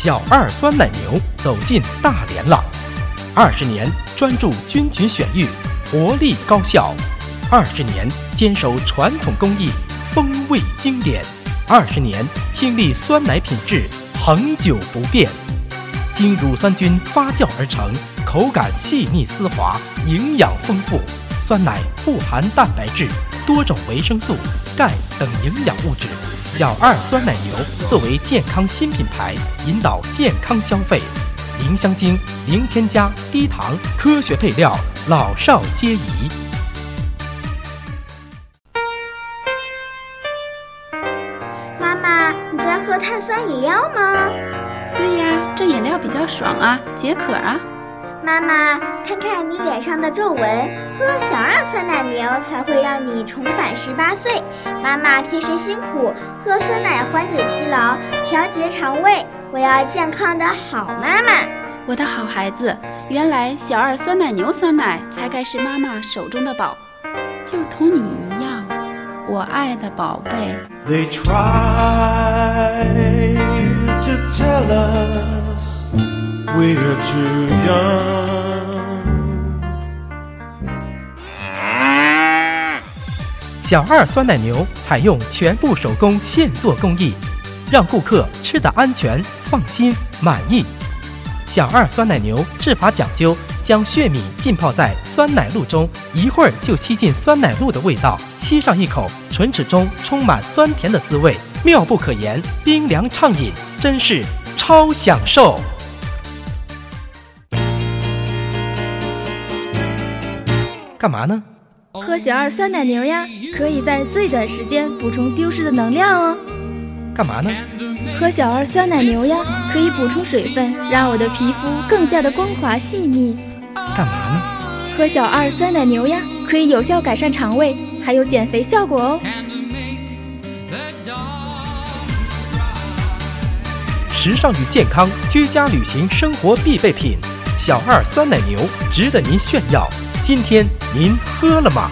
小二酸奶牛走进大连了。二十年专注菌群选育，活力高效；二十年坚守传统工艺，风味经典；二十年倾力酸奶品质，恒久不变。经乳酸菌发酵而成，口感细腻丝滑，营养丰富。酸奶富含蛋白质、多种维生素、钙等营养物质。小二酸奶牛作为健康新品牌，引导健康消费。零香精、零添加、低糖，科学配料，老少皆宜。妈妈，你在喝碳酸饮料吗？对呀，这饮料比较爽啊，解渴啊。妈妈，看看你脸上的皱纹，喝小二酸奶牛才会让你重返十八岁。妈妈平时辛苦，喝酸奶缓解疲劳，调节肠胃。我要健康的好妈妈。我的好孩子，原来小二酸奶牛酸奶才该是妈妈手中的宝，就同你一样，我爱的宝贝。They try to tell us we're too young. 小二酸奶牛采用全部手工现做工艺，让顾客吃得安全、放心、满意。小二酸奶牛制法讲究，将血米浸泡在酸奶露中，一会儿就吸进酸奶露的味道，吸上一口，唇齿中充满酸甜的滋味，妙不可言，冰凉畅饮，真是超享受。干嘛呢？喝小二酸奶牛呀，可以在最短时间补充丢失的能量哦。干嘛呢？喝小二酸奶牛呀，可以补充水分，让我的皮肤更加的光滑细腻。干嘛呢？喝小二酸奶牛呀，可以有效改善肠胃，还有减肥效果哦。时尚与健康，居家旅行生活必备品，小二酸奶牛值得您炫耀。今天您喝了吗？